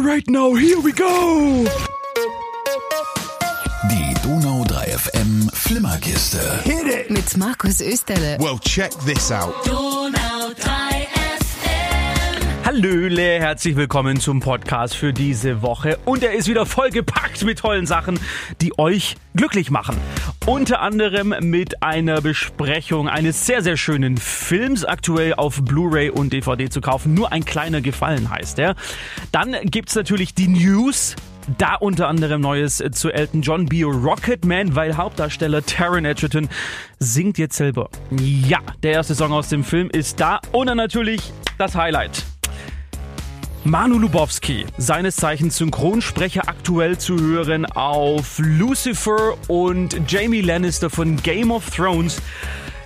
Alright now, here we go! Die Donau 3 FM Flimmerkiste. Hit it! Mit Markus Österle. Well, check this out. Hallöle, herzlich willkommen zum Podcast für diese Woche. Und er ist wieder vollgepackt mit tollen Sachen, die euch glücklich machen. Unter anderem mit einer Besprechung eines sehr, sehr schönen Films, aktuell auf Blu-ray und DVD zu kaufen. Nur ein kleiner Gefallen heißt er. Dann gibt's natürlich die News. Da unter anderem Neues zu Elton John Bio Rocketman, weil Hauptdarsteller Taron Egerton singt jetzt selber. Ja, der erste Song aus dem Film ist da und dann natürlich das Highlight. Manu Lubowski, seines Zeichens Synchronsprecher aktuell zu hören auf Lucifer und Jamie Lannister von Game of Thrones,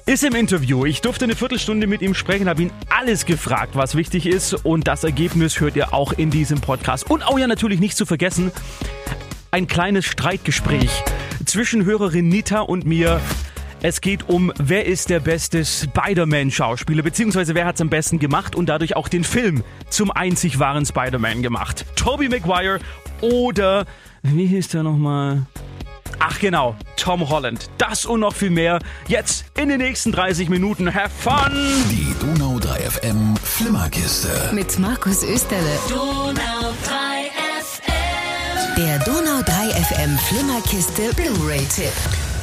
ist im Interview. Ich durfte eine Viertelstunde mit ihm sprechen, habe ihn alles gefragt, was wichtig ist und das Ergebnis hört ihr auch in diesem Podcast. Und auch ja natürlich nicht zu vergessen, ein kleines Streitgespräch zwischen Hörerin Nita und mir. Es geht um, wer ist der beste Spider-Man-Schauspieler, beziehungsweise wer hat es am besten gemacht und dadurch auch den Film zum einzig wahren Spider-Man gemacht. Tobey Maguire oder, wie hieß der nochmal? Ach genau, Tom Holland. Das und noch viel mehr jetzt in den nächsten 30 Minuten. Have fun! Die Donau 3 FM Flimmerkiste. Mit Markus Österle. Der Donau 3 FM Flimmerkiste Blu-ray-Tipp.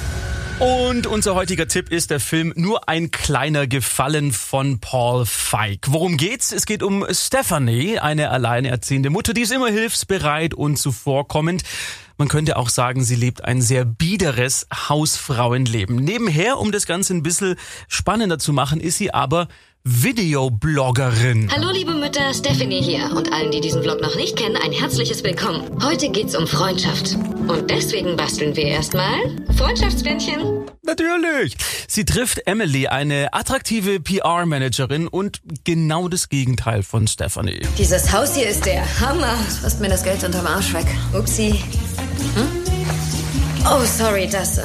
Und unser heutiger Tipp ist der Film Nur ein kleiner Gefallen von Paul Feig. Worum geht's? Es geht um Stephanie, eine alleinerziehende Mutter, die ist immer hilfsbereit und zuvorkommend. Man könnte auch sagen, sie lebt ein sehr biederes Hausfrauenleben. Nebenher, um das Ganze ein bisschen spannender zu machen, ist sie aber Videobloggerin. Hallo liebe Mütter, Stephanie hier und allen, die diesen Vlog noch nicht kennen, ein herzliches Willkommen. Heute geht's um Freundschaft. Und deswegen basteln wir erstmal Freundschaftsbändchen. Natürlich. Sie trifft Emily, eine attraktive PR-Managerin und genau das Gegenteil von Stephanie. Dieses Haus hier ist der Hammer. Frisst mir das Geld unterm Arsch weg. Upsi. Hm? Oh, sorry, das ähm,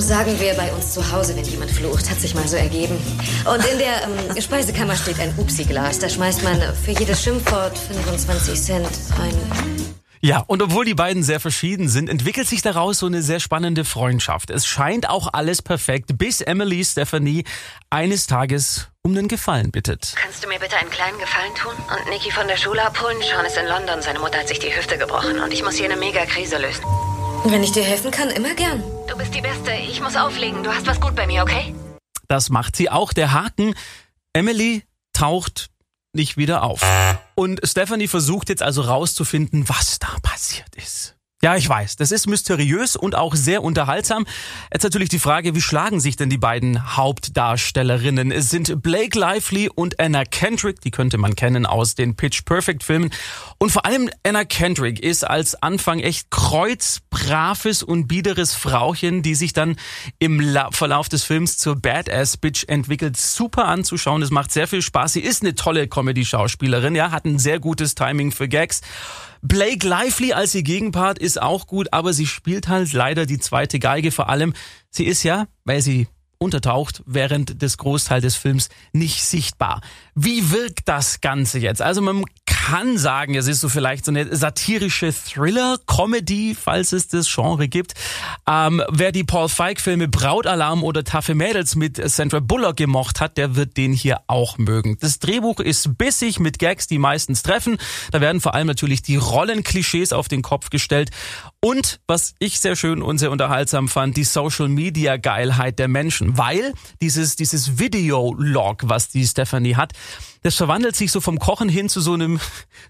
sagen wir bei uns zu Hause, wenn jemand flucht. Hat sich mal so ergeben. Und in der ähm, Speisekammer steht ein Upsi-Glas. Da schmeißt man für jedes Schimpfwort 25 Cent rein. Ja, und obwohl die beiden sehr verschieden sind, entwickelt sich daraus so eine sehr spannende Freundschaft. Es scheint auch alles perfekt, bis Emily Stephanie eines Tages um den Gefallen bittet. Kannst du mir bitte einen kleinen Gefallen tun und Niki von der Schule abholen? Sean ist in London. Seine Mutter hat sich die Hüfte gebrochen und ich muss hier eine Mega-Krise lösen. Wenn ich dir helfen kann, immer gern. Du bist die Beste. Ich muss auflegen. Du hast was gut bei mir, okay? Das macht sie auch. Der Haken, Emily taucht nicht wieder auf. Und Stephanie versucht jetzt also rauszufinden, was da passiert ist. Ja, ich weiß, das ist mysteriös und auch sehr unterhaltsam. Jetzt natürlich die Frage, wie schlagen sich denn die beiden Hauptdarstellerinnen? Es sind Blake Lively und Anna Kendrick, die könnte man kennen aus den Pitch Perfect Filmen. Und vor allem Anna Kendrick ist als Anfang echt kreuzbraves und biederes Frauchen, die sich dann im La Verlauf des Films zur Badass Bitch entwickelt. Super anzuschauen, es macht sehr viel Spaß. Sie ist eine tolle Comedy-Schauspielerin, ja, hat ein sehr gutes Timing für Gags. Blake Lively als ihr Gegenpart ist auch gut, aber sie spielt halt leider die zweite Geige. Vor allem, sie ist ja, weil sie untertaucht während des Großteil des Films nicht sichtbar. Wie wirkt das Ganze jetzt? Also man kann sagen, es ist so vielleicht so eine satirische Thriller-Comedy, falls es das Genre gibt. Ähm, wer die Paul Feig-Filme Brautalarm oder Taffe Mädels mit Sandra Bullock gemocht hat, der wird den hier auch mögen. Das Drehbuch ist bissig mit Gags, die meistens treffen. Da werden vor allem natürlich die Rollenklischees auf den Kopf gestellt. Und was ich sehr schön und sehr unterhaltsam fand, die Social Media Geilheit der Menschen, weil dieses, dieses Video-Log, was die Stephanie hat, das verwandelt sich so vom Kochen hin zu so einem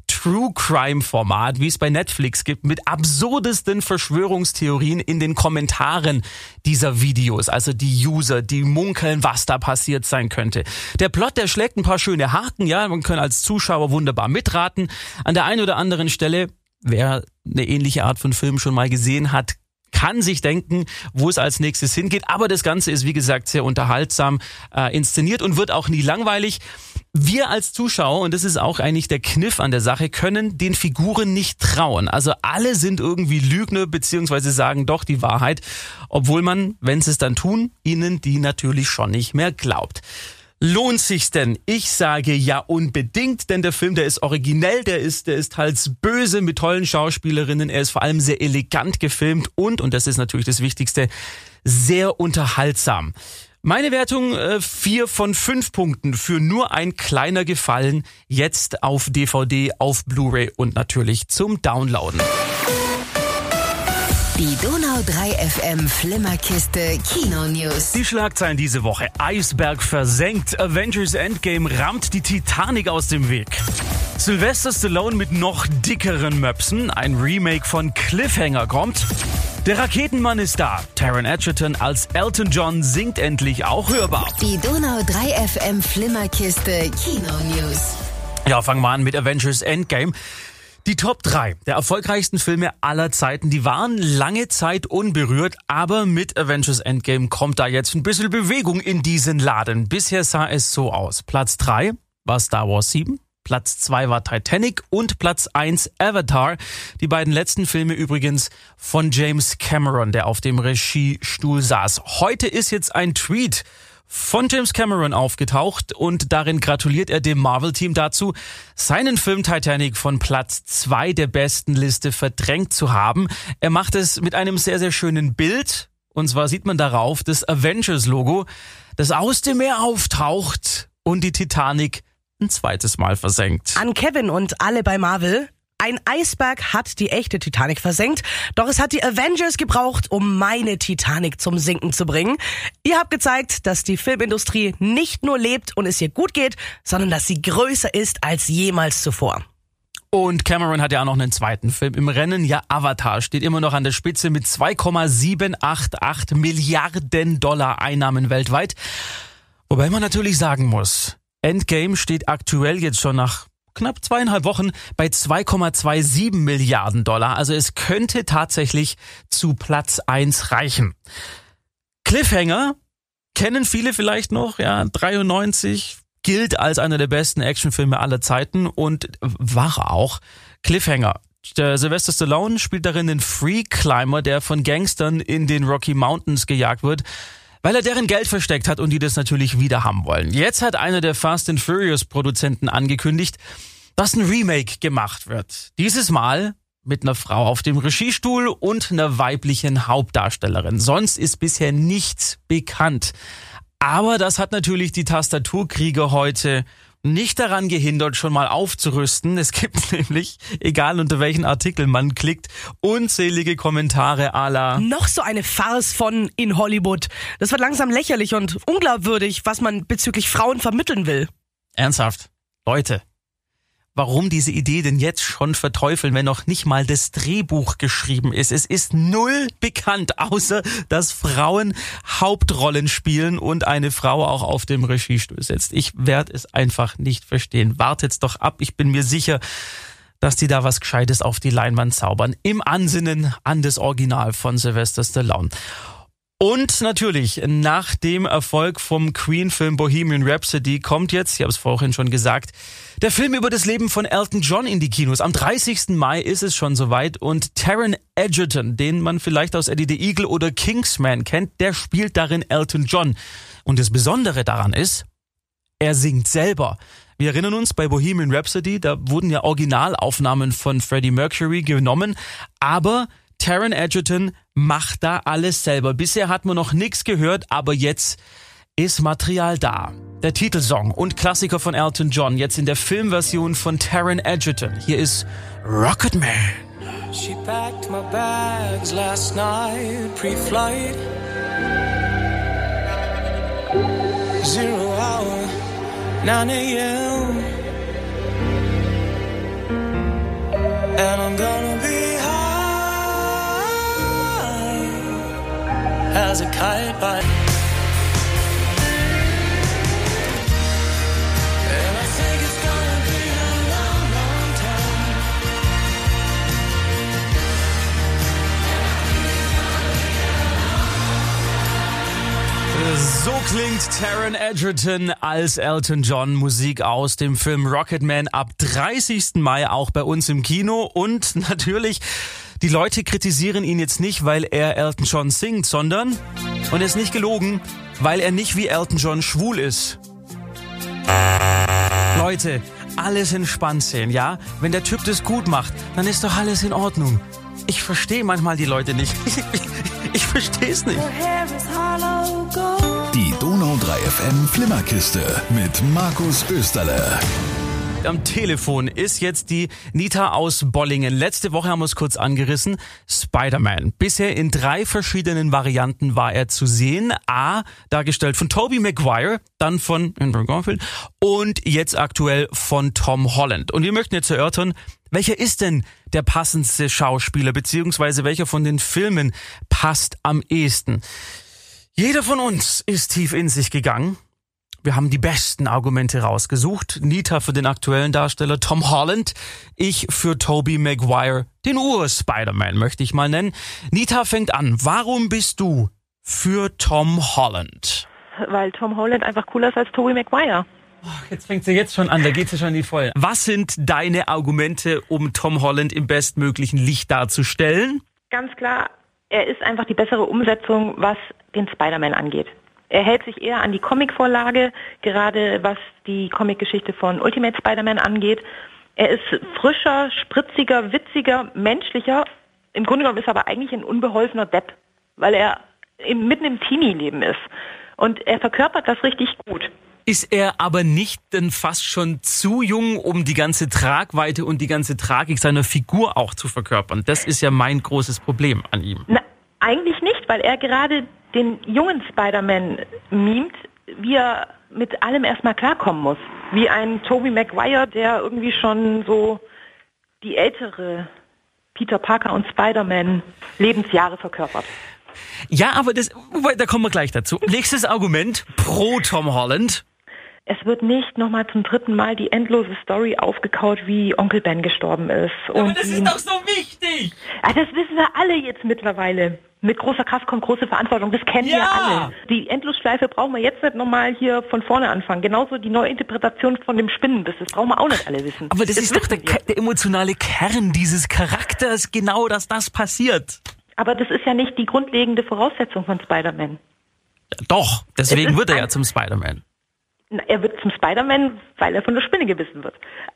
True Crime Format, wie es bei Netflix gibt, mit absurdesten Verschwörungstheorien in den Kommentaren dieser Videos. Also die User, die munkeln, was da passiert sein könnte. Der Plot, der schlägt ein paar schöne Haken, ja, man kann als Zuschauer wunderbar mitraten. An der einen oder anderen Stelle wer eine ähnliche Art von Film schon mal gesehen hat, kann sich denken, wo es als nächstes hingeht. Aber das Ganze ist, wie gesagt, sehr unterhaltsam äh, inszeniert und wird auch nie langweilig. Wir als Zuschauer, und das ist auch eigentlich der Kniff an der Sache, können den Figuren nicht trauen. Also alle sind irgendwie Lügner beziehungsweise sagen doch die Wahrheit, obwohl man, wenn sie es dann tun, ihnen die natürlich schon nicht mehr glaubt. Lohnt sich's denn? Ich sage ja unbedingt, denn der Film, der ist originell, der ist, der ist halt böse mit tollen Schauspielerinnen, er ist vor allem sehr elegant gefilmt und, und das ist natürlich das Wichtigste, sehr unterhaltsam. Meine Wertung äh, vier von fünf Punkten für nur ein kleiner Gefallen jetzt auf DVD, auf Blu-ray und natürlich zum Downloaden. Die Donau 3 FM Flimmerkiste Kino News. Die Schlagzeilen diese Woche. Eisberg versenkt. Avengers Endgame rammt die Titanic aus dem Weg. Sylvester Stallone mit noch dickeren Möpsen. Ein Remake von Cliffhanger kommt. Der Raketenmann ist da. Taron Edgerton als Elton John singt endlich auch hörbar. Die Donau 3 FM Flimmerkiste Kino News. Ja, fangen wir an mit Avengers Endgame. Die Top 3 der erfolgreichsten Filme aller Zeiten, die waren lange Zeit unberührt, aber mit Avengers Endgame kommt da jetzt ein bisschen Bewegung in diesen Laden. Bisher sah es so aus. Platz 3 war Star Wars 7, Platz 2 war Titanic und Platz 1 Avatar. Die beiden letzten Filme übrigens von James Cameron, der auf dem Regiestuhl saß. Heute ist jetzt ein Tweet von James Cameron aufgetaucht und darin gratuliert er dem Marvel-Team dazu, seinen Film Titanic von Platz zwei der besten Liste verdrängt zu haben. Er macht es mit einem sehr, sehr schönen Bild. Und zwar sieht man darauf das Avengers-Logo, das aus dem Meer auftaucht und die Titanic ein zweites Mal versenkt. An Kevin und alle bei Marvel. Ein Eisberg hat die echte Titanic versenkt, doch es hat die Avengers gebraucht, um meine Titanic zum Sinken zu bringen. Ihr habt gezeigt, dass die Filmindustrie nicht nur lebt und es ihr gut geht, sondern dass sie größer ist als jemals zuvor. Und Cameron hat ja auch noch einen zweiten Film im Rennen. Ja, Avatar steht immer noch an der Spitze mit 2,788 Milliarden Dollar Einnahmen weltweit. Wobei man natürlich sagen muss, Endgame steht aktuell jetzt schon nach knapp zweieinhalb Wochen bei 2,27 Milliarden Dollar. Also es könnte tatsächlich zu Platz eins reichen. Cliffhanger kennen viele vielleicht noch, ja, 93 gilt als einer der besten Actionfilme aller Zeiten und war auch Cliffhanger. Der Sylvester Stallone spielt darin den Free Climber, der von Gangstern in den Rocky Mountains gejagt wird weil er deren Geld versteckt hat und die das natürlich wieder haben wollen. Jetzt hat einer der Fast and Furious Produzenten angekündigt, dass ein Remake gemacht wird. Dieses Mal mit einer Frau auf dem Regiestuhl und einer weiblichen Hauptdarstellerin. Sonst ist bisher nichts bekannt. Aber das hat natürlich die Tastaturkrieger heute nicht daran gehindert, schon mal aufzurüsten. Es gibt nämlich, egal unter welchen Artikel man klickt, unzählige Kommentare à la Noch so eine Farce von in Hollywood. Das wird langsam lächerlich und unglaubwürdig, was man bezüglich Frauen vermitteln will. Ernsthaft. Leute, warum diese Idee denn jetzt schon verteufeln, wenn noch nicht mal das Drehbuch geschrieben ist. Es ist null bekannt, außer dass Frauen Hauptrollen spielen und eine Frau auch auf dem Regiestuhl sitzt. Ich werde es einfach nicht verstehen. Wartet's doch ab. Ich bin mir sicher, dass die da was Gescheites auf die Leinwand zaubern. Im Ansinnen an das Original von Sylvester Stallone. Und natürlich, nach dem Erfolg vom Queen-Film Bohemian Rhapsody kommt jetzt, ich habe es vorhin schon gesagt, der Film über das Leben von Elton John in die Kinos. Am 30. Mai ist es schon soweit und Taron Egerton, den man vielleicht aus Eddie the Eagle oder Kingsman kennt, der spielt darin Elton John. Und das Besondere daran ist, er singt selber. Wir erinnern uns bei Bohemian Rhapsody, da wurden ja Originalaufnahmen von Freddie Mercury genommen, aber Taron Edgerton macht da alles selber. Bisher hat man noch nichts gehört, aber jetzt ist Material da. Der Titelsong und Klassiker von Elton John, jetzt in der Filmversion von Taron Edgerton. Hier ist Rocket Man. She packed my bags last night, pre-flight. Zero hour, 9 a.m. And I'm gonna a long, long time. So klingt Taron Edgerton als Elton John Musik aus dem Film Rocketman ab 30. Mai auch bei uns im Kino und natürlich die Leute kritisieren ihn jetzt nicht, weil er Elton John singt, sondern, und er ist nicht gelogen, weil er nicht wie Elton John schwul ist. Leute, alles entspannt sehen, ja? Wenn der Typ das gut macht, dann ist doch alles in Ordnung. Ich verstehe manchmal die Leute nicht. Ich, verstehe es nicht. Die Donau 3 FM Flimmerkiste mit Markus Österle. Am Telefon ist jetzt die Nita aus Bollingen. Letzte Woche haben wir es kurz angerissen. Spider-Man. Bisher in drei verschiedenen Varianten war er zu sehen. A, dargestellt von Tobey Maguire, dann von Andrew Garfield und jetzt aktuell von Tom Holland. Und wir möchten jetzt erörtern, welcher ist denn der passendste Schauspieler, beziehungsweise welcher von den Filmen passt am ehesten? Jeder von uns ist tief in sich gegangen wir haben die besten Argumente rausgesucht. Nita für den aktuellen Darsteller Tom Holland, ich für Tobey Maguire, den Ur-Spider-Man möchte ich mal nennen. Nita fängt an. Warum bist du für Tom Holland? Weil Tom Holland einfach cooler ist als Tobey Maguire. Jetzt fängt sie jetzt schon an, da geht sie schon in die Vollen. Was sind deine Argumente, um Tom Holland im bestmöglichen Licht darzustellen? Ganz klar, er ist einfach die bessere Umsetzung, was den Spider-Man angeht. Er hält sich eher an die Comicvorlage, gerade was die Comicgeschichte von Ultimate Spider-Man angeht. Er ist frischer, spritziger, witziger, menschlicher. Im Grunde genommen ist er aber eigentlich ein unbeholfener Depp, weil er im, mitten im Teenie-Leben ist. Und er verkörpert das richtig gut. Ist er aber nicht denn fast schon zu jung, um die ganze Tragweite und die ganze Tragik seiner Figur auch zu verkörpern? Das ist ja mein großes Problem an ihm. Na, eigentlich nicht, weil er gerade den jungen Spider-Man mimt, wie er mit allem erstmal klarkommen muss. Wie ein Tobey Maguire, der irgendwie schon so die ältere Peter Parker und Spider-Man Lebensjahre verkörpert. Ja, aber das, da kommen wir gleich dazu. Nächstes Argument pro Tom Holland. Es wird nicht nochmal zum dritten Mal die endlose Story aufgekaut, wie Onkel Ben gestorben ist. Aber das ist doch so wichtig! Ja, das wissen wir alle jetzt mittlerweile. Mit großer Kraft kommt große Verantwortung. Das kennen ja. wir alle. Die Endlosschleife brauchen wir jetzt nicht nochmal hier von vorne anfangen. Genauso die Neuinterpretation von dem Spinnenbiss. Das brauchen wir auch nicht alle wissen. Aber das, das ist doch der, der, emotionale Kern dieses Charakters, genau, dass das passiert. Aber das ist ja nicht die grundlegende Voraussetzung von Spider-Man. Doch, deswegen wird er ja zum Spider-Man. Er wird zum Spider-Man, weil er von der Spinne gebissen wird.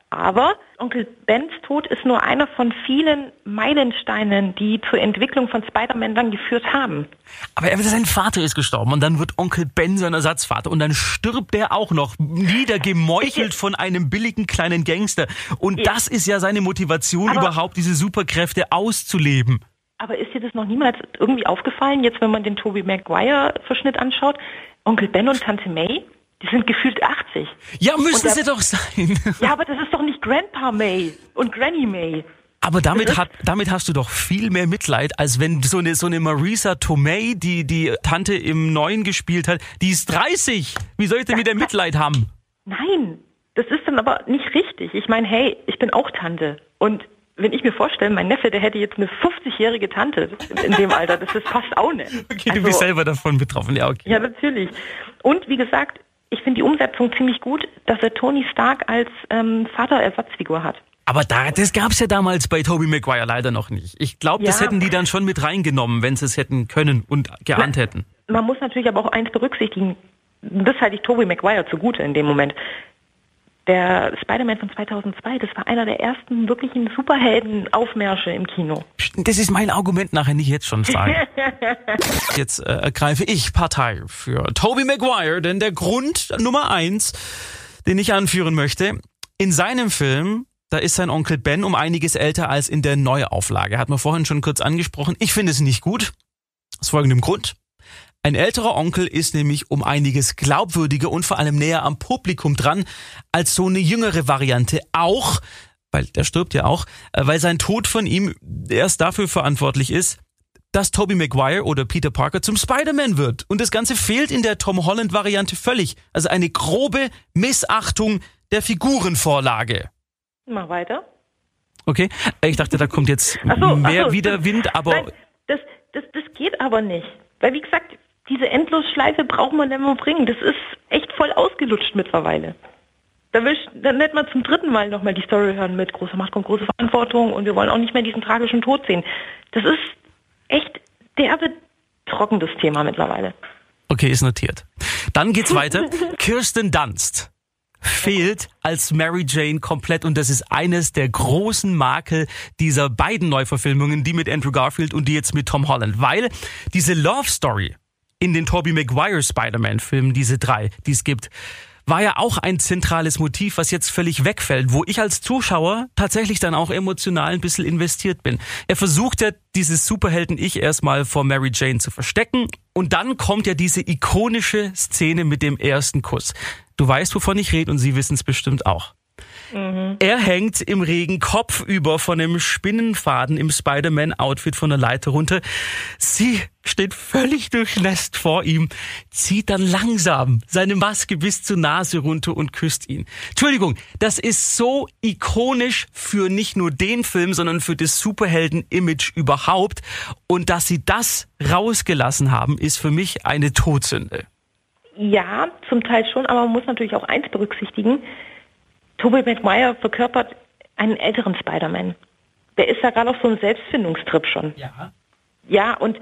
Aber Onkel Bens Tod ist nur einer von vielen Meilensteinen, die zur Entwicklung von Spider-Man dann geführt haben. Aber er, sein Vater ist gestorben und dann wird Onkel Ben sein Ersatzvater und dann stirbt er auch noch niedergemeuchelt von einem billigen kleinen Gangster. Und ja. das ist ja seine Motivation, Aber überhaupt diese Superkräfte auszuleben. Aber ist dir das noch niemals irgendwie aufgefallen, jetzt wenn man den Tobey Maguire-Verschnitt anschaut? Onkel Ben und Tante May, die sind gefühlt 80. Ja, müssen sie doch sein. Ja, aber das ist doch nicht Grandpa May und Granny May. Aber damit, hat, damit hast du doch viel mehr Mitleid, als wenn so eine, so eine Marisa Tomei, die die Tante im Neuen gespielt hat, die ist 30. Wie soll ich denn mit der Mitleid haben? Nein, das ist dann aber nicht richtig. Ich meine, hey, ich bin auch Tante. Und wenn ich mir vorstelle, mein Neffe, der hätte jetzt eine 50-jährige Tante in dem Alter, das, das passt auch nicht. Okay, also, du bist selber davon betroffen, ja, okay. Ja, natürlich. Und wie gesagt, ich finde die Umsetzung ziemlich gut, dass er Tony Stark als ähm, Vaterersatzfigur hat. Aber da, das gab's ja damals bei Tobey Maguire leider noch nicht. Ich glaube, das ja. hätten die dann schon mit reingenommen, wenn sie es hätten können und geahnt hätten. Man muss natürlich aber auch eins berücksichtigen. Das halte ich Tobey Maguire zugute in dem Moment. Der Spider-Man von 2002, das war einer der ersten wirklichen Superhelden-Aufmärsche im Kino. Das ist mein Argument nachher nicht jetzt schon sagen. jetzt äh, ergreife ich Partei für Tobey Maguire, denn der Grund Nummer eins, den ich anführen möchte, in seinem Film da ist sein Onkel Ben um einiges älter als in der Neuauflage. Hat man vorhin schon kurz angesprochen. Ich finde es nicht gut. Aus folgendem Grund. Ein älterer Onkel ist nämlich um einiges glaubwürdiger und vor allem näher am Publikum dran als so eine jüngere Variante. Auch, weil der stirbt ja auch, äh, weil sein Tod von ihm erst dafür verantwortlich ist, dass Tobey Maguire oder Peter Parker zum Spider-Man wird. Und das Ganze fehlt in der Tom Holland-Variante völlig. Also eine grobe Missachtung der Figurenvorlage. Mach weiter. Okay, ich dachte, da kommt jetzt so, mehr so, Widerwind, aber... Nein, das, das, das geht aber nicht. Weil wie gesagt, diese Endlosschleife braucht man nicht mehr bringen. Das ist echt voll ausgelutscht mittlerweile. Da will ich, dann nicht mal zum dritten Mal nochmal die Story hören mit großer Macht und große Verantwortung und wir wollen auch nicht mehr diesen tragischen Tod sehen. Das ist echt derbe trockenes Thema mittlerweile. Okay, ist notiert. Dann geht's weiter. Kirsten Dunst fehlt als Mary Jane komplett und das ist eines der großen Makel dieser beiden Neuverfilmungen, die mit Andrew Garfield und die jetzt mit Tom Holland, weil diese Love Story in den Tobey Maguire Spider-Man-Filmen, diese drei, die es gibt, war ja auch ein zentrales Motiv, was jetzt völlig wegfällt, wo ich als Zuschauer tatsächlich dann auch emotional ein bisschen investiert bin. Er versucht ja dieses Superhelden-Ich erstmal vor Mary Jane zu verstecken und dann kommt ja diese ikonische Szene mit dem ersten Kuss. Du weißt, wovon ich rede und Sie wissen es bestimmt auch. Er hängt im Regen kopfüber von einem Spinnenfaden im Spider-Man-Outfit von der Leiter runter. Sie steht völlig durchnässt vor ihm, zieht dann langsam seine Maske bis zur Nase runter und küsst ihn. Entschuldigung, das ist so ikonisch für nicht nur den Film, sondern für das Superhelden-Image überhaupt. Und dass sie das rausgelassen haben, ist für mich eine Todsünde. Ja, zum Teil schon, aber man muss natürlich auch eins berücksichtigen. Tobey Maguire verkörpert einen älteren Spider-Man. Der ist ja gerade auf so einem Selbstfindungstrip schon. Ja. Ja, und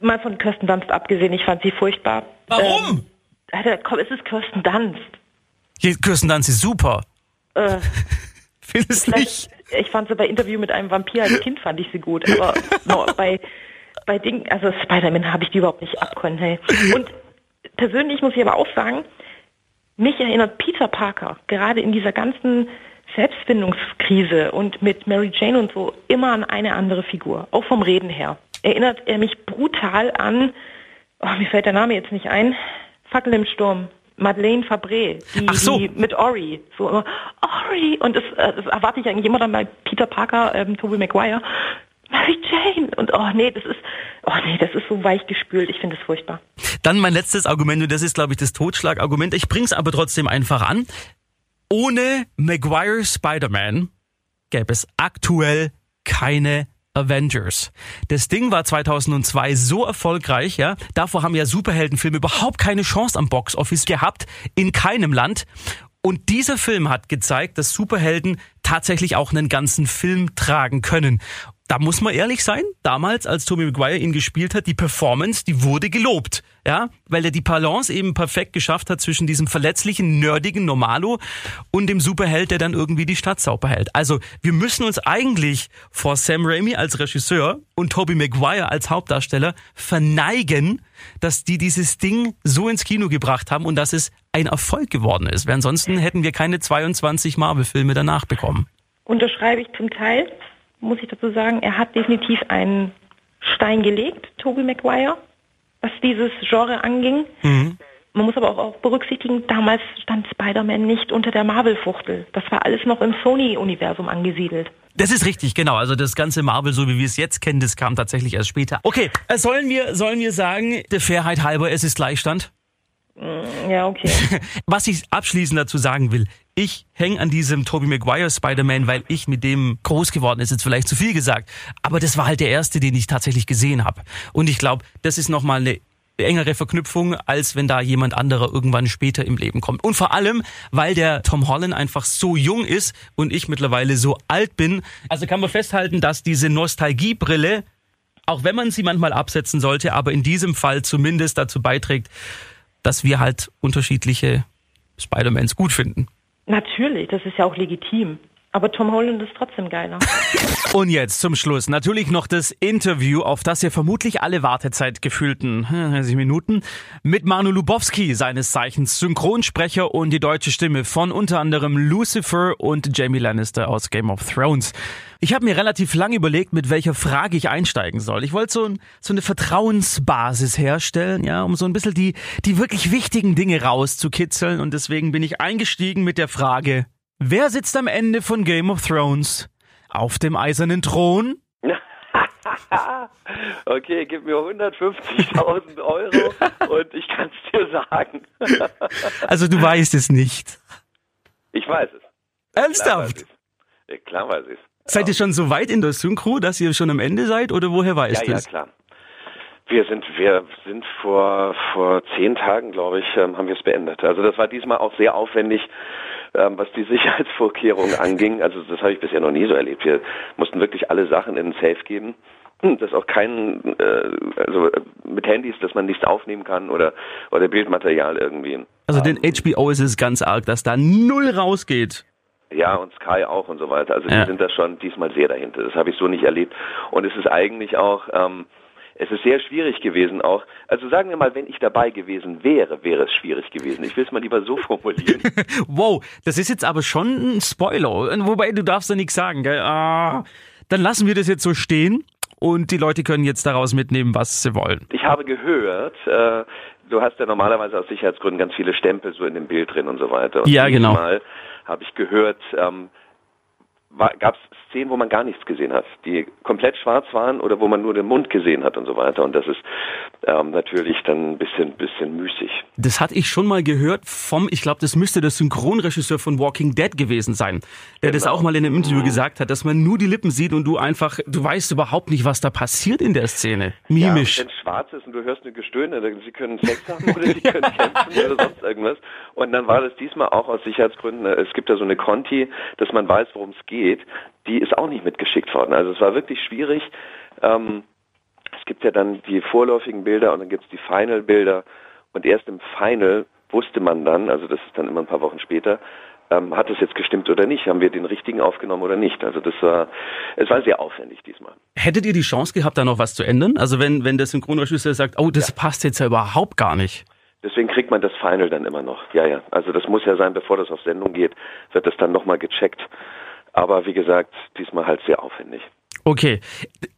mal von Kirsten Dunst abgesehen, ich fand sie furchtbar. Warum? Ähm, Alter, komm, es ist Kirsten Dunst. Hier, Kirsten Dunst ist super. Äh, Findest nicht? ich fand sie bei Interview mit einem Vampir als Kind fand ich sie gut, aber no, bei bei Dingen, also Spider-Man habe ich die überhaupt nicht abkönnen. Hey. Und persönlich muss ich aber auch sagen, mich erinnert Peter Parker gerade in dieser ganzen Selbstfindungskrise und mit Mary Jane und so immer an eine andere Figur, auch vom Reden her. Erinnert er mich brutal an, oh, mir fällt der Name jetzt nicht ein, Fackel im Sturm. Madeleine Fabre, die, so. die mit Ori, so immer, Ori, und das, äh, das erwarte ich eigentlich immer dann bei Peter Parker, ähm, Tobey Maguire, Mary Jane, und oh nee, das ist, oh nee, das ist so weich gespült, ich finde es furchtbar. Dann mein letztes Argument, und das ist, glaube ich, das Totschlagargument. Ich bring's aber trotzdem einfach an. Ohne Maguire Spider-Man gäbe es aktuell keine Avengers. Das Ding war 2002 so erfolgreich, ja. Davor haben ja Superheldenfilme überhaupt keine Chance am Boxoffice gehabt, in keinem Land. Und dieser Film hat gezeigt, dass Superhelden tatsächlich auch einen ganzen Film tragen können. Da muss man ehrlich sein, damals, als Tobey Maguire ihn gespielt hat, die Performance, die wurde gelobt. Ja, weil er die Balance eben perfekt geschafft hat zwischen diesem verletzlichen, nerdigen Normalo und dem Superheld, der dann irgendwie die Stadt sauber hält. Also, wir müssen uns eigentlich vor Sam Raimi als Regisseur und Tobey Maguire als Hauptdarsteller verneigen, dass die dieses Ding so ins Kino gebracht haben und dass es ein Erfolg geworden ist. Weil ansonsten hätten wir keine 22 Marvel-Filme danach bekommen. Unterschreibe ich zum Teil, muss ich dazu sagen, er hat definitiv einen Stein gelegt, Tobey Maguire, was dieses Genre anging. Man muss aber auch, auch berücksichtigen, damals stand Spider-Man nicht unter der Marvel-Fuchtel. Das war alles noch im Sony-Universum angesiedelt. Das ist richtig, genau. Also das ganze Marvel, so wie wir es jetzt kennen, das kam tatsächlich erst später. Okay, äh, sollen wir, sollen wir sagen, der Fairheit halber, es ist Gleichstand? Ja, okay. Was ich abschließend dazu sagen will, ich hänge an diesem Tobey Maguire Spider-Man, weil ich mit dem groß geworden ist, jetzt vielleicht zu viel gesagt. Aber das war halt der erste, den ich tatsächlich gesehen habe. Und ich glaube, das ist nochmal eine engere Verknüpfung, als wenn da jemand anderer irgendwann später im Leben kommt. Und vor allem, weil der Tom Holland einfach so jung ist und ich mittlerweile so alt bin. Also kann man festhalten, dass diese Nostalgiebrille, auch wenn man sie manchmal absetzen sollte, aber in diesem Fall zumindest dazu beiträgt, dass wir halt unterschiedliche Spider-Mans gut finden. Natürlich, das ist ja auch legitim. Aber Tom Holland ist trotzdem geiler. Und jetzt zum Schluss natürlich noch das Interview, auf das ihr vermutlich alle Wartezeit gefühlten hm, 30 Minuten mit Manu Lubowski, seines Zeichens Synchronsprecher und die deutsche Stimme von unter anderem Lucifer und Jamie Lannister aus Game of Thrones. Ich habe mir relativ lange überlegt, mit welcher Frage ich einsteigen soll. Ich wollte so, ein, so eine Vertrauensbasis herstellen, ja, um so ein bisschen die, die wirklich wichtigen Dinge rauszukitzeln und deswegen bin ich eingestiegen mit der Frage, Wer sitzt am Ende von Game of Thrones? Auf dem eisernen Thron? Okay, gib mir 150.000 Euro und ich kann es dir sagen. Also du weißt es nicht. Ich weiß es. Ernsthaft? Klar weiß ich Seid ihr schon so weit in der Synchro, dass ihr schon am Ende seid oder woher weißt Ja, ja, es? klar. Wir sind, wir sind vor, vor zehn Tagen, glaube ich, ähm, haben wir es beendet. Also das war diesmal auch sehr aufwendig, ähm, was die Sicherheitsvorkehrungen anging. Also das habe ich bisher noch nie so erlebt. Wir mussten wirklich alle Sachen in den Safe geben. Dass auch kein, äh, also äh, mit Handys, dass man nichts aufnehmen kann oder, oder Bildmaterial irgendwie. Also den HBO ist es ganz arg, dass da null rausgeht. Ja, und Sky auch und so weiter. Also Ja. die sind da schon diesmal sehr dahinter. Das habe ich so nicht erlebt. Und es ist eigentlich auch, ähm, es ist sehr schwierig gewesen auch. Also sagen wir mal, wenn ich dabei gewesen wäre, wäre es schwierig gewesen. Ich will es mal lieber so formulieren. Wow, das ist jetzt aber schon ein Spoiler. Wobei, du darfst ja nichts sagen, gell? Ah, dann lassen wir das jetzt so stehen und die Leute können jetzt daraus mitnehmen, was sie wollen. Ich habe gehört, äh, du hast ja normalerweise aus Sicherheitsgründen ganz viele Stempel so in dem Bild drin und so weiter. Und Ja, genau. Mal habe ich gehört, ähm, gab es Szenen, wo man gar nichts gesehen hat, die komplett schwarz waren oder wo man nur den Mund gesehen hat und so weiter. Und das ist ähm, natürlich dann ein bisschen, bisschen müßig. Das hatte ich schon mal gehört vom, ich glaube, das müsste der Synchronregisseur von Walking Dead gewesen sein, der das Genau. auch mal in einem Interview gesagt hat, dass man nur die Lippen sieht und du einfach, du weißt überhaupt nicht, was da passiert in der Szene. Mimisch. Ja, wenn es schwarz ist und du hörst eine Gestöhne, dann sie können Sex haben oder sie können kämpfen oder sonst irgendwas. Und dann war das diesmal auch aus Sicherheitsgründen, äh, es gibt da so eine Conti, dass man weiß, worum es geht, die ist auch nicht mitgeschickt worden. Also es war wirklich schwierig. Ähm, es gibt ja dann die vorläufigen Bilder und dann gibt es die Final-Bilder. Und erst im Final wusste man dann, also das ist dann immer ein paar Wochen später, ähm, hat es jetzt gestimmt oder nicht? Haben wir den richtigen aufgenommen oder nicht? Also das war, es war sehr aufwendig diesmal. Hättet ihr die Chance gehabt, da noch was zu ändern? Also wenn, wenn der Synchronregisseur sagt, oh, das passt jetzt ja überhaupt gar nicht. Deswegen kriegt man das Final dann immer noch. Ja, ja. Also das muss ja sein, bevor das auf Sendung geht, wird das dann nochmal gecheckt. Aber wie gesagt, diesmal halt sehr aufwendig. Okay,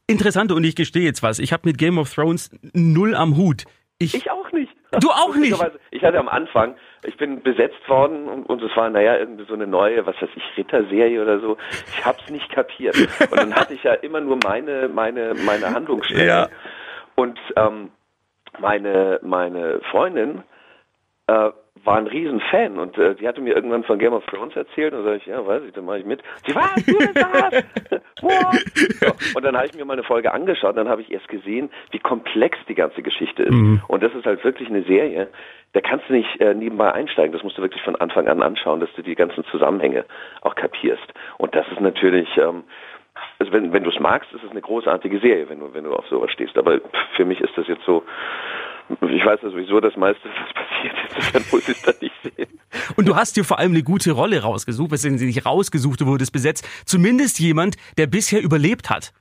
interessant und ich gestehe jetzt was. Ich habe mit Game of Thrones null am Hut. Ich, Ich auch nicht. Du auch nicht? Ich hatte am Anfang, ich bin besetzt worden und, und es war, naja, irgendwie so eine neue, was weiß ich, Ritterserie oder so. Ich hab's nicht kapiert. Und dann hatte ich ja immer nur meine, meine, meine Handlungsstelle. Ja. Und ähm, meine, meine Freundin äh, war ein Riesenfan und äh, die hatte mir irgendwann von Game of Thrones erzählt und da sag ich, ja, weiß ich, dann mache ich mit. Sie du bist das? So, und dann habe ich mir mal eine Folge angeschaut und dann habe ich erst gesehen, wie komplex die ganze Geschichte ist. Und das ist halt wirklich eine Serie, da kannst du nicht äh, nebenbei einsteigen, das musst du wirklich von Anfang an anschauen, dass du die ganzen Zusammenhänge auch kapierst. Und das ist natürlich, ähm, also wenn, wenn du es magst, ist es eine großartige Serie, wenn du, wenn du auf sowas stehst. Aber für mich ist das jetzt so, ich weiß ja sowieso das meiste, was passiert ist, deshalb muss ich es dann nicht sehen. Und du hast dir vor allem eine gute Rolle rausgesucht, wenn sie nicht rausgesucht, du wurdest besetzt. Zumindest jemand, der bisher überlebt hat.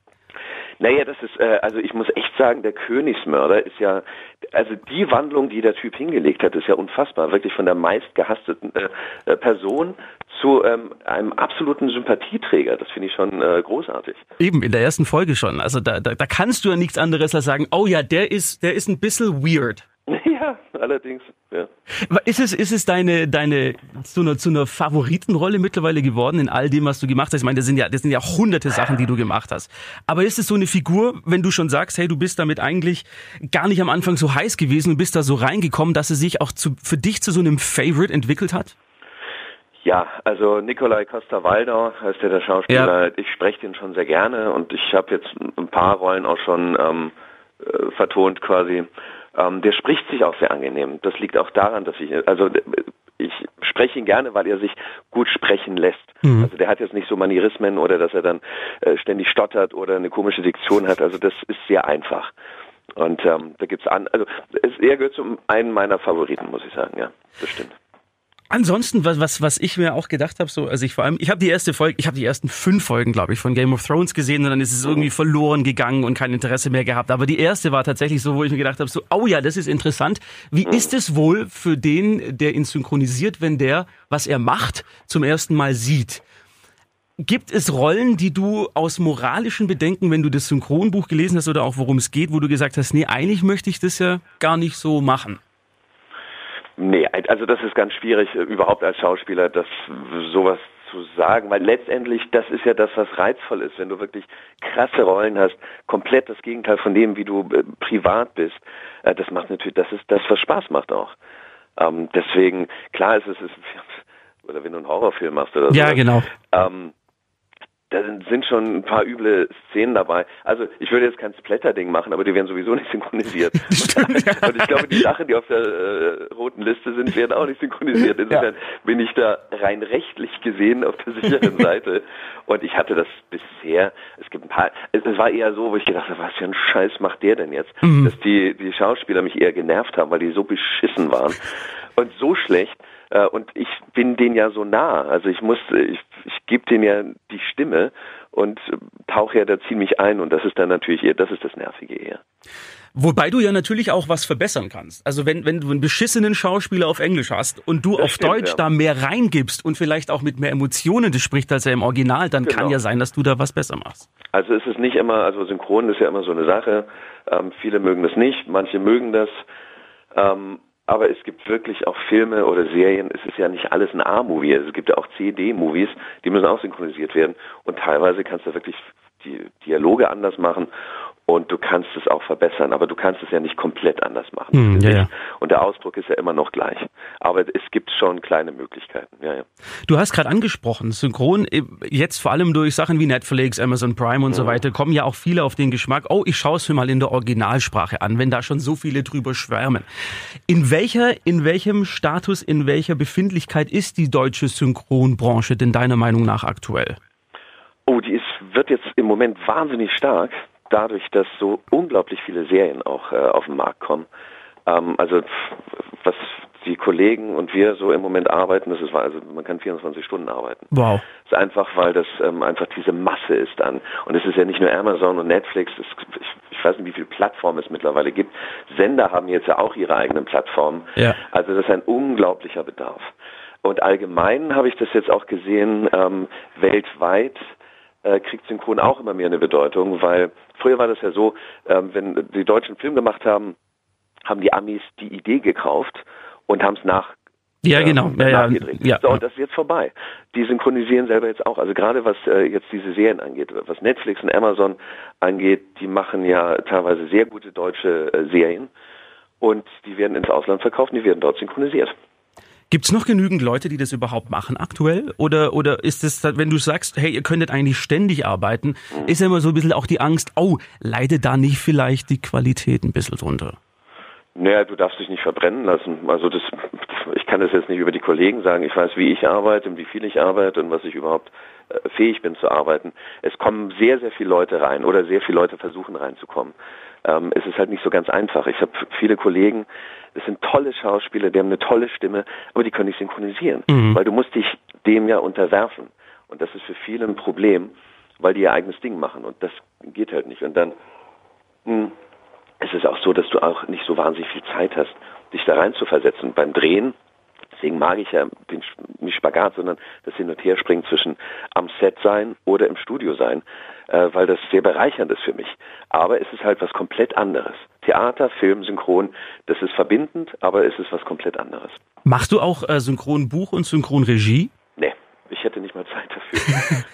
Naja, das ist, äh, also ich muss echt sagen, der Königsmörder ist ja, also die Wandlung, die der Typ hingelegt hat, ist ja unfassbar. Wirklich von der meistgehassteten äh, äh, Person zu ähm, einem absoluten Sympathieträger. Das finde ich schon äh, großartig. Eben, in der ersten Folge schon. Also da, da, da kannst du ja nichts anderes als sagen, oh ja, der ist, der ist ein bisschen weird. Ja, allerdings, ja. Ist es, ist es deine, deine, zu einer, zu einer Favoritenrolle mittlerweile geworden in all dem, was du gemacht hast? Ich meine, das sind ja, das sind ja hunderte Sachen, die du gemacht hast. Aber ist es so eine Figur, wenn du schon sagst, hey, du bist damit eigentlich gar nicht am Anfang so heiß gewesen und bist da so reingekommen, dass es sich auch zu, für dich zu so einem Favorite entwickelt hat? Ja, also Nikolai Costa-Waldau heißt ja der Schauspieler. Ich spreche den schon sehr gerne und ich habe jetzt ein paar Rollen auch schon ähm, äh, vertont quasi. Ähm, der spricht sich auch sehr angenehm. Das liegt auch daran, dass ich, also äh, ich spreche ihn gerne, weil er sich gut sprechen lässt. Also der hat jetzt nicht so Manierismen oder dass er dann äh, ständig stottert oder eine komische Diktion hat. Also das ist sehr einfach. Und ähm, da gibt's an, also es, er gehört zu einem meiner Favoriten, muss ich sagen, ja, das stimmt. Ansonsten, was, was, was ich mir auch gedacht habe, so, also ich vor allem, ich habe die erste Folge, ich habe die ersten fünf Folgen, glaube ich, von Game of Thrones gesehen und dann ist es irgendwie verloren gegangen und kein Interesse mehr gehabt. Aber die erste war tatsächlich so, wo ich mir gedacht habe, so, oh ja, das ist interessant. Wie ist es wohl für den, der ihn synchronisiert, wenn der, was er macht, zum ersten Mal sieht? Gibt es Rollen, die du aus moralischen Bedenken, wenn du das Synchronbuch gelesen hast oder auch worum es geht, wo du gesagt hast, nee, eigentlich möchte ich das ja gar nicht so machen? Nee, also das ist ganz schwierig, äh, überhaupt als Schauspieler das sowas zu sagen, weil letztendlich das ist ja das, was reizvoll ist, wenn du wirklich krasse Rollen hast, komplett das Gegenteil von dem, wie du äh, privat bist. Äh, das macht natürlich, das ist das, was Spaß macht auch. Ähm, deswegen, klar ist es, ist, oder wenn du einen Horrorfilm machst oder so. Ja, genau. Ähm, da sind, schon ein paar üble Szenen dabei. Also ich würde jetzt kein Splatter-Ding machen, aber die werden sowieso nicht synchronisiert. Stimmt, ja. Und ich glaube, die Sachen, die auf der äh, roten Liste sind, werden auch nicht synchronisiert. Insofern bin ich da rein rechtlich gesehen auf der sicheren Seite. Und ich hatte das bisher, es gibt ein paar, es, es war eher so, wo ich gedacht habe, was für ein Scheiß macht der denn jetzt? Dass die, die Schauspieler mich eher genervt haben, weil die so beschissen waren und so schlecht. Äh, Und ich bin denen ja so nah. Also ich muss, ich, ich gebe denen ja die Stimme und äh, tauche ja da ziemlich ein und das ist dann natürlich eher, das ist das Nervige eher. Wobei du ja natürlich auch was verbessern kannst. Also wenn, wenn du einen beschissenen Schauspieler auf Englisch hast und du auf stimmt, Deutsch ja. da mehr reingibst und vielleicht auch mit mehr Emotionen das spricht als er im Original, dann kann Genau. ja sein, dass du da was besser machst. Also es ist nicht immer, also Synchron ist ja immer so eine Sache. Ähm, viele mögen das nicht, manche mögen das. Ähm, aber es gibt wirklich auch Filme oder Serien, es ist ja nicht alles ein A-Movie, es gibt ja auch CD-Movies, die müssen auch synchronisiert werden. Und teilweise kannst du wirklich die Dialoge anders machen und du kannst es auch verbessern, aber du kannst es ja nicht komplett anders machen. Finde ja, ja. Und der Ausdruck ist ja immer noch gleich. Aber es gibt schon kleine Möglichkeiten, ja, ja. Du hast gerade angesprochen, Synchron, äh, jetzt vor allem durch Sachen wie Netflix, Amazon Prime und so weiter, kommen ja auch viele auf den Geschmack, oh, ich schaue es mir mal in der Originalsprache an, wenn da schon so viele drüber schwärmen. In welcher, in welchem Status, in welcher Befindlichkeit ist die deutsche Synchronbranche denn deiner Meinung nach aktuell? Oh, die ist, wird jetzt im Moment wahnsinnig stark, dadurch, dass so unglaublich viele Serien auch äh, auf den Markt kommen. Ähm, also was die Kollegen und wir so im Moment arbeiten, das ist also man kann 24 Stunden arbeiten. Wow. Das ist einfach, weil das ähm, einfach diese Masse ist an. Und es ist ja nicht nur Amazon und Netflix, es, ich, ich weiß nicht, wie viele Plattformen es mittlerweile gibt. Sender haben jetzt ja auch ihre eigenen Plattformen. Ja. Also das ist ein unglaublicher Bedarf. Und allgemein habe ich das jetzt auch gesehen, ähm, weltweit äh, kriegt Synchron auch immer mehr eine Bedeutung, weil früher war das ja so, ähm, wenn die Deutschen einen Film gemacht haben, haben die Amis die Idee gekauft und haben es nach Ja, genau. ähm, Ja, ja, nachgedreht. ja. So, und das ist jetzt vorbei. Die synchronisieren selber jetzt auch. Also gerade was äh, jetzt diese Serien angeht, was Netflix und Amazon angeht, die machen ja teilweise sehr gute deutsche äh, Serien und die werden ins Ausland verkauft und die werden dort synchronisiert. Gibt's noch genügend Leute, die das überhaupt machen aktuell? Oder, oder ist es, wenn du sagst, hey, ihr könntet eigentlich ständig arbeiten, ist immer so ein bisschen auch die Angst, oh, leidet da nicht vielleicht die Qualität ein bisschen drunter? Naja, du darfst dich nicht verbrennen lassen. Also das, ich kann das jetzt nicht über die Kollegen sagen. Ich weiß, wie ich arbeite und wie viel ich arbeite und was ich überhaupt äh, fähig bin zu arbeiten. Es kommen sehr, sehr viele Leute rein oder sehr viele Leute versuchen reinzukommen. Ähm, es ist halt nicht so ganz einfach. Ich habe viele Kollegen, das sind tolle Schauspieler, die haben eine tolle Stimme, aber die können nicht synchronisieren, weil du musst dich dem ja unterwerfen. Und das ist für viele ein Problem, weil die ihr eigenes Ding machen und das geht halt nicht. Und dann hm, es ist auch so, dass du auch nicht so wahnsinnig viel Zeit hast, dich da rein zu versetzen. Beim Drehen, deswegen mag ich ja den, nicht Spagat, sondern das Hin- und Herspringen zwischen am Set sein oder im Studio sein, äh, weil das sehr bereichernd ist für mich. Aber es ist halt was komplett anderes. Theater, Film, Synchron, das ist verbindend, aber es ist was komplett anderes. Machst du auch äh, Synchronbuch und Synchronregie? Nee, ich hätte nicht mal Zeit dafür.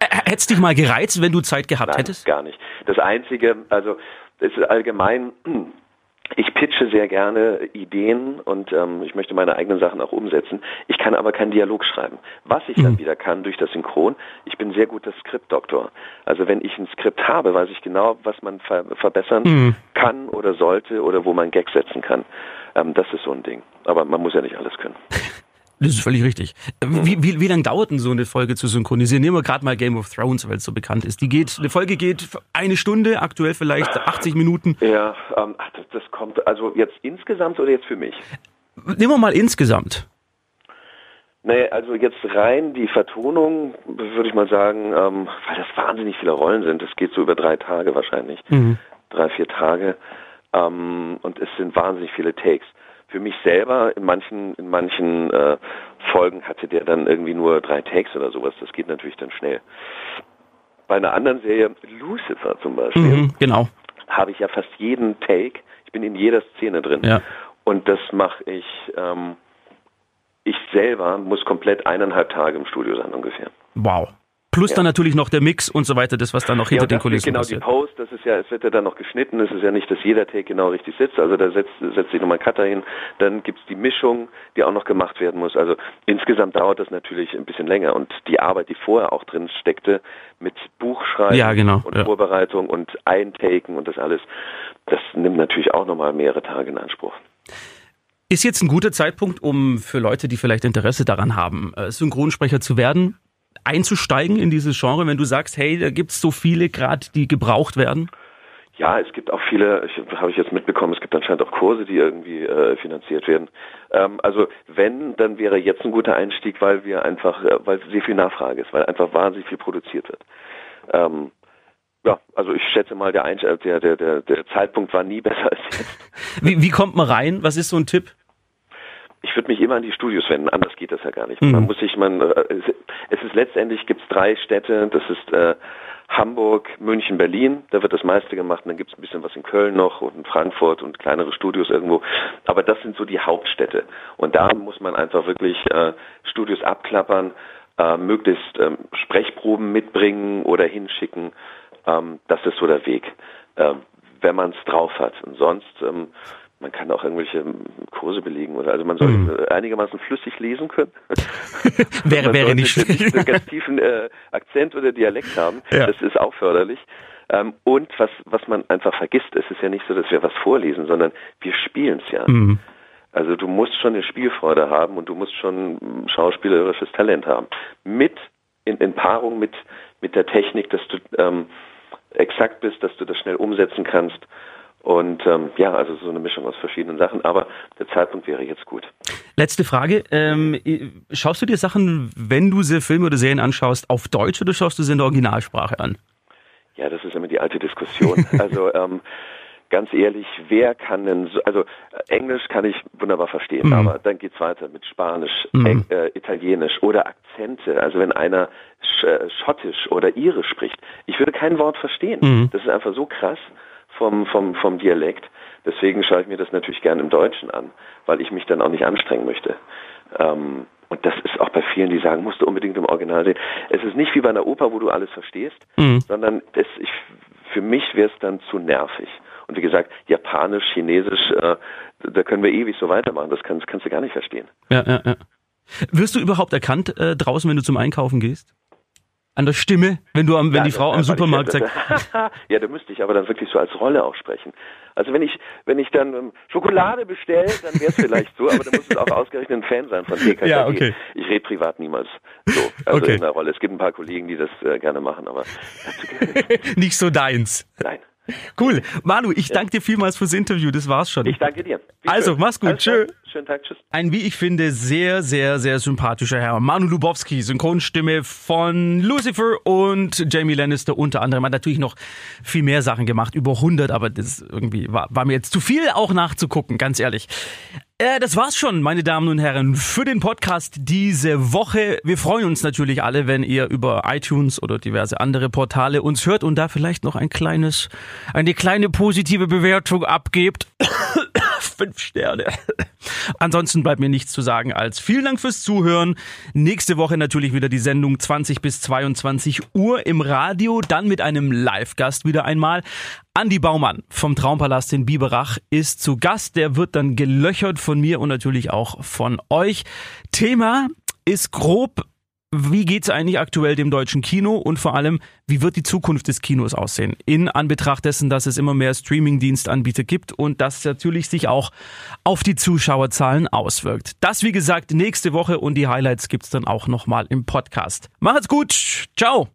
Hättest dich mal gereizt, wenn du Zeit gehabt Nein, hättest? gar nicht. Das Einzige, also es ist allgemein, ich pitche sehr gerne Ideen und ähm, ich möchte meine eigenen Sachen auch umsetzen. Ich kann aber keinen Dialog schreiben. Was ich dann wieder kann durch das Synchron, ich bin sehr guter Skriptdoktor. Also wenn ich ein Skript habe, weiß ich genau, was man ver verbessern kann oder sollte oder wo man Gags setzen kann. Ähm, das ist so ein Ding. Aber man muss ja nicht alles können. Das ist völlig richtig. Wie, wie, wie lange dauert denn so eine Folge zu synchronisieren? Nehmen wir gerade mal Game of Thrones, weil es so bekannt ist. Die geht, eine Folge geht eine Stunde, aktuell vielleicht 80 Minuten. Ja, ähm, ach, das, das kommt also jetzt insgesamt oder jetzt für mich? Nehmen wir mal insgesamt. Nee, also jetzt rein die Vertonung, würde ich mal sagen, ähm, weil das wahnsinnig viele Rollen sind. Das geht so über drei Tage wahrscheinlich. Drei, vier Tage. Ähm, und es sind wahnsinnig viele Takes. Für mich selber, in manchen, in manchen äh, Folgen hatte der dann irgendwie nur drei Takes oder sowas. Das geht natürlich dann schnell. Bei einer anderen Serie, Lucifer zum Beispiel, Mhm, genau. habe ich ja fast jeden Take. Ich bin in jeder Szene drin. Ja. Und das mache ich, ähm, ich selber muss komplett eineinhalb Tage im Studio sein ungefähr. Wow. Plus dann natürlich noch der Mix und so weiter, das, was dann noch hinter Ja, den Kulissen genau passiert. die Post, das ist ja, es wird ja dann noch geschnitten, es ist ja nicht, dass jeder Take genau richtig sitzt, also da setzt, setzt sich nochmal ein Cutter hin, dann gibt's die Mischung, die auch noch gemacht werden muss, also insgesamt dauert das natürlich ein bisschen länger und die Arbeit, die vorher auch drin steckte, mit Buchschreiben Ja, genau, und ja. Vorbereitung und Eintaken und das alles, das nimmt natürlich auch nochmal mehrere Tage in Anspruch. Ist jetzt ein guter Zeitpunkt, um für Leute, die vielleicht Interesse daran haben, äh, Synchronsprecher zu werden, einzusteigen in dieses Genre, wenn du sagst, hey, da gibt's so viele gerade, die gebraucht werden? Ja, es gibt auch viele, ich, habe ich jetzt mitbekommen, es gibt anscheinend auch Kurse, die irgendwie äh, finanziert werden. Ähm, also wenn, dann wäre jetzt ein guter Einstieg, weil wir einfach, äh, weil sehr viel Nachfrage ist, weil einfach wahnsinnig viel produziert wird. Ähm, ja, also ich schätze mal, der, Einst äh, der, der, der, der Zeitpunkt war nie besser als jetzt. Wie, wie kommt man rein? Was ist so ein Tipp? Ich würde mich immer an die Studios wenden, anders geht das ja gar nicht. Mhm. Man muss sich, man, äh, es, es ist letztendlich gibt's drei Städte, das ist äh, Hamburg, München, Berlin, da wird das meiste gemacht und dann gibt's ein bisschen was in Köln noch und in Frankfurt und kleinere Studios irgendwo. Aber das sind so die Hauptstädte. Und da muss man einfach wirklich äh, Studios abklappern, äh, möglichst ähm, Sprechproben mitbringen oder hinschicken. Ähm, das ist so der Weg, äh, wenn man es drauf hat. Und sonst, ähm, man kann auch irgendwelche Kurse belegen oder also man soll Mhm. einigermaßen flüssig lesen können. Wäre, wäre nicht nicht schlecht. so einen ganz tiefen äh, Akzent oder Dialekt haben. Ja. Das ist auch förderlich. Ähm, und was, was man einfach vergisst, es ist ja nicht so, dass wir was vorlesen, sondern wir spielen es ja. Mhm. Also du musst schon eine Spielfreude haben und du musst schon schauspielerisches Talent haben. Mit, in, in Paarung mit, mit der Technik, dass du ähm, exakt bist, dass du das schnell umsetzen kannst. Und ähm, ja, also so eine Mischung aus verschiedenen Sachen, aber der Zeitpunkt wäre jetzt gut. Letzte Frage. Ähm, schaust du dir Sachen, wenn du sie Filme oder Serien anschaust, auf Deutsch oder schaust du sie in der Originalsprache an? Ja, das ist immer die alte Diskussion. Also ähm, ganz ehrlich, wer kann denn so, also Englisch kann ich wunderbar verstehen, Mhm. aber dann geht's weiter mit Spanisch, Mhm. Äh, Italienisch oder Akzente. Also wenn einer Sch äh, Schottisch oder Irisch spricht, ich würde kein Wort verstehen. Mhm. Das ist einfach so krass vom vom vom Dialekt. Deswegen schaue ich mir das natürlich gerne im Deutschen an, weil ich mich dann auch nicht anstrengen möchte. Ähm, und das ist auch bei vielen, die sagen, musst du unbedingt im Original sehen. Es ist nicht wie bei einer Oper, wo du alles verstehst, Mhm. sondern das, ich, für mich wäre es dann zu nervig. Und wie gesagt, Japanisch, Chinesisch, äh, da können wir ewig so weitermachen. Das kannst, kannst du gar nicht verstehen. Ja, ja, ja. Wirst du überhaupt erkannt äh, draußen, wenn du zum Einkaufen gehst? An der Stimme, wenn du am, wenn Ja, die Frau am Supermarkt sagt. ja, da müsste ich aber dann wirklich so als Rolle auch sprechen. Also wenn ich, wenn ich dann ähm, Schokolade bestelle, dann wäre es vielleicht so, aber dann muss es auch ausgerechnet ein Fan sein von TKKG. Ja, okay. Ich rede privat niemals so, also Okay. in der Rolle. Es gibt ein paar Kollegen, die das äh, gerne machen, aber. Nicht so deins. Nein. Cool. Manu, ich danke dir vielmals fürs Interview. Das war's schon. Ich danke dir. Wie Also, schön. mach's gut. Alles klar. Schönen Tag. Tschüss. Ein, wie ich finde, sehr, sehr, sehr sympathischer Herr. Manu Lubowski, Synchronstimme von Lucifer und Jamie Lannister unter anderem. Hat natürlich noch viel mehr Sachen gemacht, über 100, aber das irgendwie war, war mir jetzt zu viel auch nachzugucken, ganz ehrlich. Äh, das war's schon, meine Damen und Herren, für den Podcast diese Woche. Wir freuen uns natürlich alle, wenn ihr über iTunes oder diverse andere Portale uns hört und da vielleicht noch ein kleines, eine kleine positive Bewertung abgebt. Fünf Sterne. Ansonsten bleibt mir nichts zu sagen als vielen Dank fürs Zuhören. Nächste Woche natürlich wieder die Sendung 20 bis 22 Uhr im Radio, dann mit einem Live-Gast wieder einmal. Andi Baumann vom Traumpalast in Biberach ist zu Gast. Der wird dann gelöchert von mir und natürlich auch von euch. Thema ist grob wie geht's eigentlich aktuell dem deutschen Kino und vor allem, wie wird die Zukunft des Kinos aussehen? In Anbetracht dessen, dass es immer mehr Streaming-Dienstanbieter gibt und das natürlich sich auch auf die Zuschauerzahlen auswirkt. Das, wie gesagt, nächste Woche und die Highlights gibt's dann auch nochmal im Podcast. Macht's gut. Ciao.